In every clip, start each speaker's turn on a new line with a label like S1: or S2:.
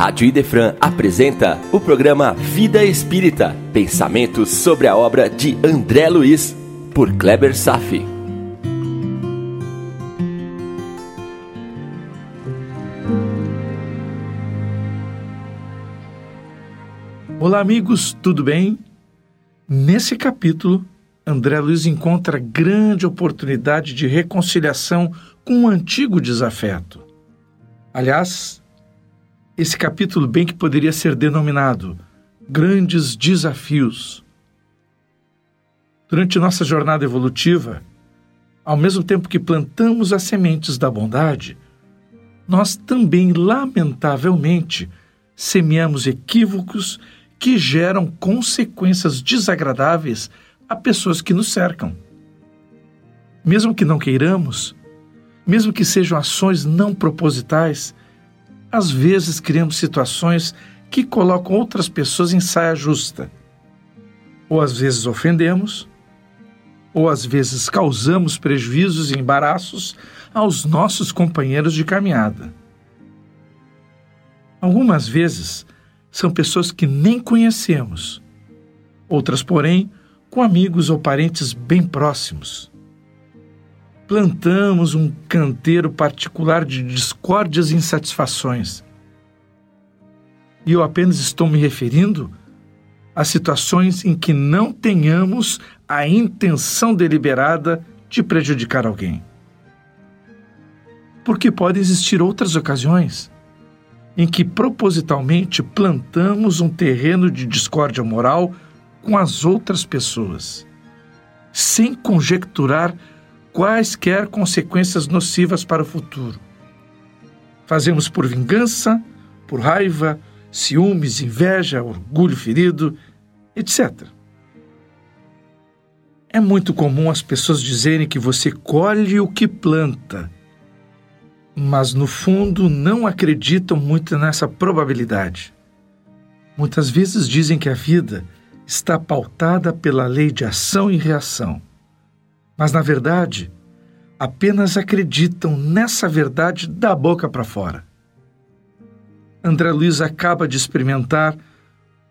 S1: Rádio Idefran apresenta o programa Vida Espírita, pensamentos sobre a obra de André Luiz, por Kleber Safi.
S2: Olá, amigos, tudo bem? Nesse capítulo, André Luiz encontra grande oportunidade de reconciliação com um antigo desafeto. Aliás, esse capítulo bem que poderia ser denominado Grandes Desafios. Durante nossa jornada evolutiva, ao mesmo tempo que plantamos as sementes da bondade, nós também, lamentavelmente, semeamos equívocos que geram consequências desagradáveis a pessoas que nos cercam. Mesmo que não queiramos, mesmo que sejam ações não propositais, às vezes criamos situações que colocam outras pessoas em saia justa. Ou às vezes ofendemos, ou às vezes causamos prejuízos e embaraços aos nossos companheiros de caminhada. Algumas vezes são pessoas que nem conhecemos, outras, porém, com amigos ou parentes bem próximos plantamos um canteiro particular de discórdias e insatisfações. E eu apenas estou me referindo a situações em que não tenhamos a intenção deliberada de prejudicar alguém. Porque podem existir outras ocasiões em que propositalmente plantamos um terreno de discórdia moral com as outras pessoas, sem conjecturar quaisquer consequências nocivas para o futuro. Fazemos por vingança, por raiva, ciúmes, inveja, orgulho ferido, etc. É muito comum as pessoas dizerem que você colhe o que planta, mas no fundo não acreditam muito nessa probabilidade. Muitas vezes dizem que a vida está pautada pela lei de ação e reação mas na verdade apenas acreditam nessa verdade da boca para fora. André Luiz acaba de experimentar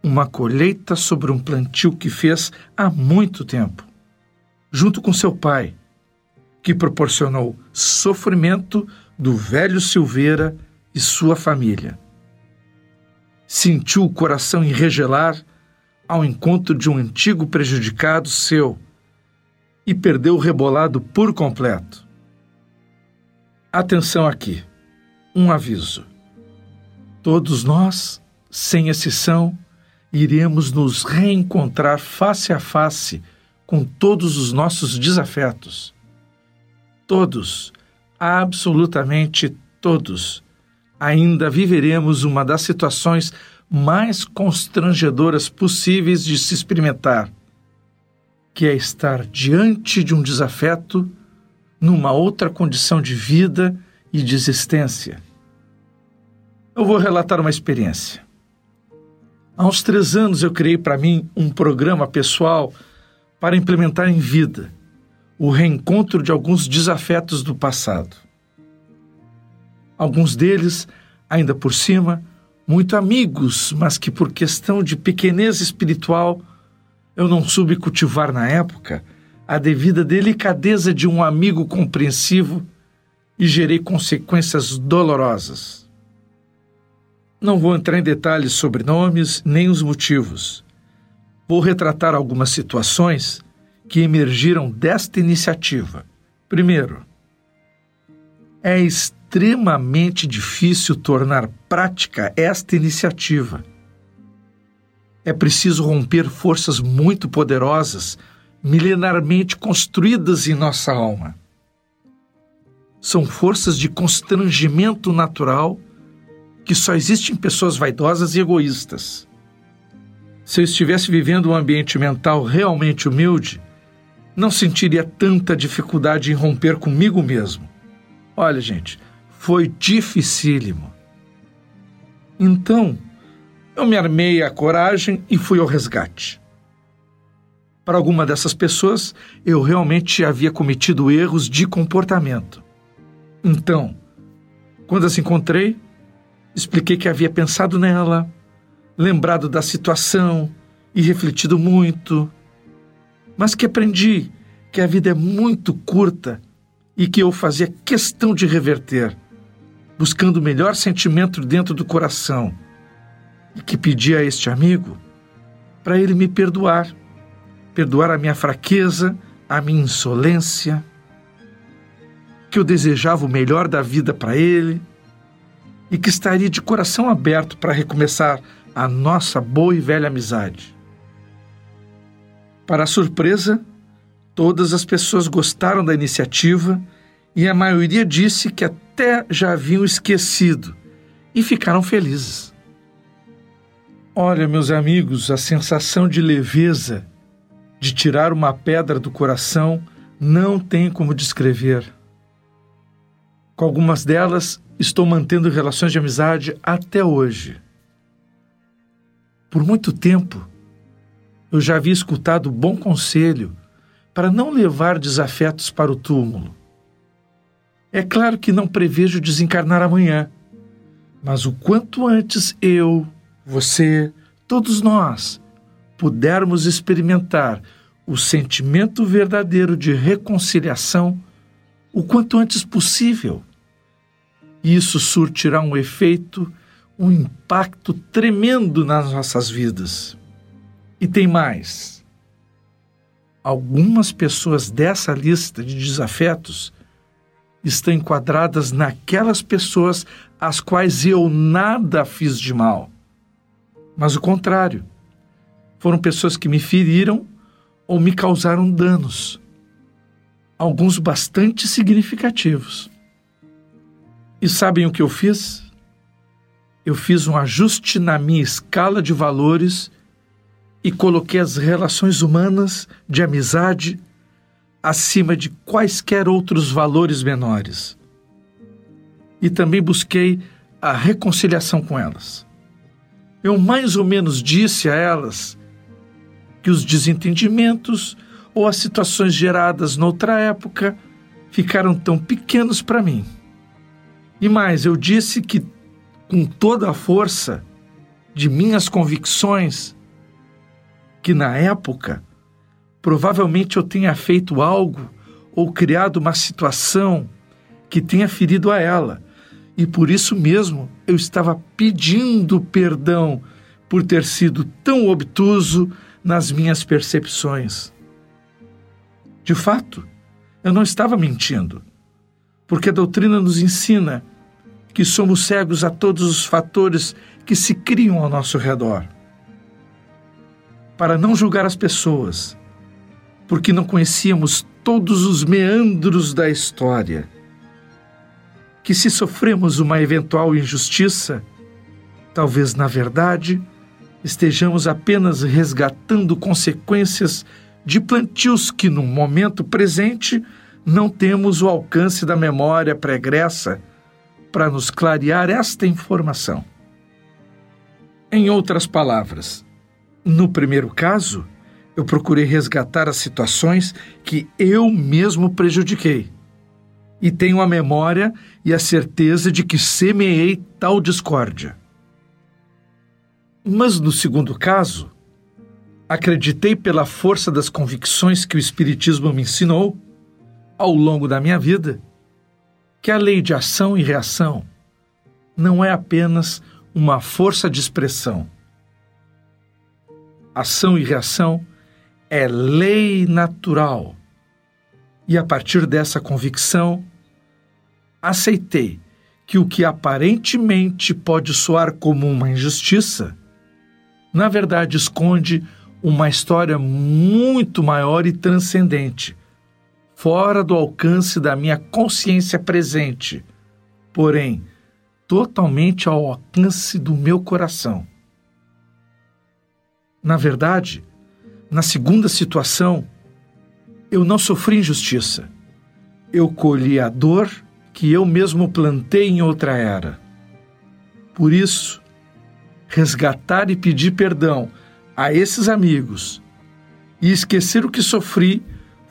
S2: uma colheita sobre um plantio que fez há muito tempo, junto com seu pai, que proporcionou sofrimento do velho Silveira e sua família. Sentiu o coração enregelar ao encontro de um antigo prejudicado seu e perdeu o rebolado por completo. Atenção aqui, um aviso. Todos nós, sem exceção, iremos nos reencontrar face a face com todos os nossos desafetos. Todos, absolutamente todos, ainda viveremos uma das situações mais constrangedoras possíveis de se experimentar que é estar diante de um desafeto numa outra condição de vida e de existência. Eu vou relatar uma experiência. Há uns três anos eu criei para mim um programa pessoal para implementar em vida o reencontro de alguns desafetos do passado. Alguns deles, ainda por cima, muito amigos, mas que por questão de pequenez espiritual eu não soube cultivar na época a devida delicadeza de um amigo compreensivo e gerei consequências dolorosas. Não vou entrar em detalhes sobre nomes nem os motivos. Vou retratar algumas situações que emergiram desta iniciativa. Primeiro, é extremamente difícil tornar prática esta iniciativa é preciso romper forças muito poderosas, milenarmente construídas em nossa alma. São forças de constrangimento natural que só existem em pessoas vaidosas e egoístas. Se eu estivesse vivendo um ambiente mental realmente humilde, não sentiria tanta dificuldade em romper comigo mesmo. Olha, gente, foi dificílimo. Então, eu me armei a coragem e fui ao resgate. Para alguma dessas pessoas, eu realmente havia cometido erros de comportamento. Então, quando as encontrei, Expliquei que havia pensado nela, lembrado da situação e refletido muito, mas que aprendi que a vida é muito curta e que eu fazia questão de reverter, buscando o melhor sentimento dentro do coração, e que pedi a este amigo para ele me perdoar, perdoar a minha fraqueza, a minha insolência, que eu desejava o melhor da vida para ele e que estaria de coração aberto para recomeçar a nossa boa e velha amizade. Para surpresa, todas as pessoas gostaram da iniciativa e a maioria disse que até já haviam esquecido e ficaram felizes. Olha, meus amigos, a sensação de leveza, de tirar uma pedra do coração, não tem como descrever. Com algumas delas, estou mantendo relações de amizade até hoje. Por muito tempo, eu já havia escutado bom conselho para não levar desafetos para o túmulo. É claro que não prevejo desencarnar amanhã, mas o quanto antes eu, você, todos nós, pudermos experimentar o sentimento verdadeiro de reconciliação o quanto antes possível, isso surtirá um efeito, um impacto tremendo nas nossas vidas. E tem mais. Algumas pessoas dessa lista de desafetos estão enquadradas naquelas pessoas às quais eu nada fiz de mal. Mas o contrário. Foram pessoas que me feriram ou me causaram danos, alguns bastante significativos. E sabem o que eu fiz? Eu fiz um ajuste na minha escala de valores e coloquei as relações humanas de amizade acima de quaisquer outros valores menores. E também busquei a reconciliação com elas. Eu mais ou menos disse a elas que os desentendimentos ou as situações geradas noutra época ficaram tão pequenos para mim e mais, eu disse que, com toda a força de minhas convicções, que na época provavelmente eu tenha feito algo ou criado uma situação que tenha ferido a ela. E por isso mesmo eu estava pedindo perdão por ter sido tão obtuso nas minhas percepções. De fato, eu não estava mentindo porque a doutrina nos ensina que somos cegos a todos os fatores que se criam ao nosso redor. Para não julgar as pessoas, porque não conhecíamos todos os meandros da história. Que se sofremos uma eventual injustiça, talvez na verdade estejamos apenas resgatando consequências de plantios que, no momento presente, não temos o alcance da memória pregressa para nos clarear esta informação. Em outras palavras, no primeiro caso, eu procurei resgatar as situações que eu mesmo prejudiquei. E tenho a memória e a certeza de que semeei tal discórdia. Mas no segundo caso, acreditei pela força das convicções que o Espiritismo me ensinou ao longo da minha vida que a lei de ação e reação não é apenas uma força de expressão. Ação e reação é lei natural. E a partir dessa convicção, aceitei que o que aparentemente pode soar como uma injustiça, na verdade esconde uma história muito maior e transcendente, fora do alcance da minha consciência presente, porém totalmente ao alcance do meu coração. Na verdade, na segunda situação, eu não sofri injustiça. Eu colhi a dor que eu mesmo plantei em outra era. Por isso, resgatar e pedir perdão a esses amigos e esquecer o que sofri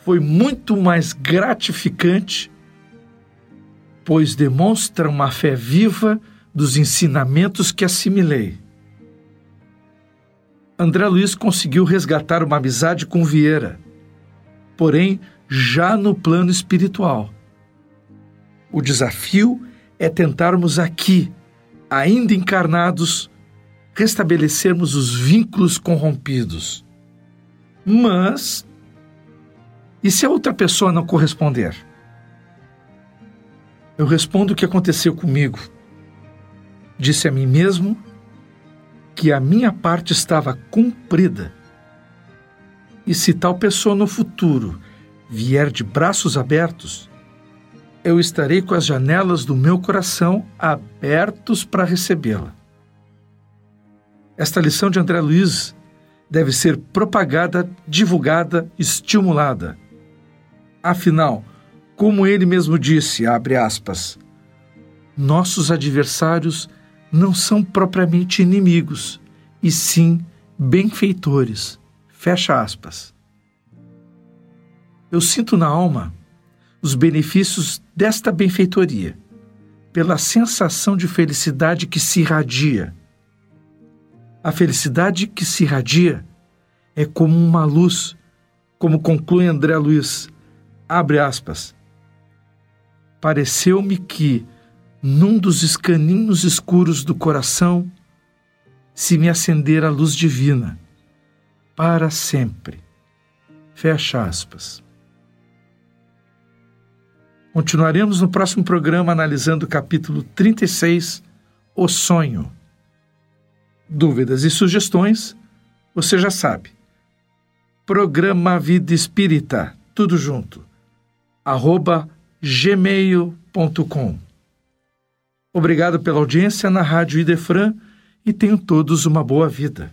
S2: foi muito mais gratificante, pois demonstra uma fé viva dos ensinamentos que assimilei. André Luiz conseguiu resgatar uma amizade com Vieira, porém já no plano espiritual. O desafio é tentarmos aqui, ainda encarnados, restabelecermos os vínculos corrompidos. Mas, e se a outra pessoa não corresponder? Eu respondo o que aconteceu comigo. Disse a mim mesmo que a minha parte estava cumprida. E se tal pessoa no futuro vier de braços abertos, eu estarei com as janelas do meu coração abertos para recebê-la. Esta lição de André Luiz deve ser propagada, divulgada, estimulada. Afinal, como ele mesmo disse, aspas, nossos adversários não são propriamente inimigos, e sim benfeitores. Fecha aspas. Eu sinto na alma os benefícios desta benfeitoria, pela sensação de felicidade que se irradia. A felicidade que se irradia é como uma luz, como conclui André Luiz, abre aspas. Pareceu-me que, num dos escaninhos escuros do coração, se me acender a luz divina, para sempre. Fecha aspas. Continuaremos no próximo programa analisando o capítulo 36, O Sonho. Dúvidas e sugestões, você já sabe. Programa Vida Espírita, tudo junto, arroba gmail.com. Obrigado pela audiência na Rádio Idefran e tenham todos uma boa vida.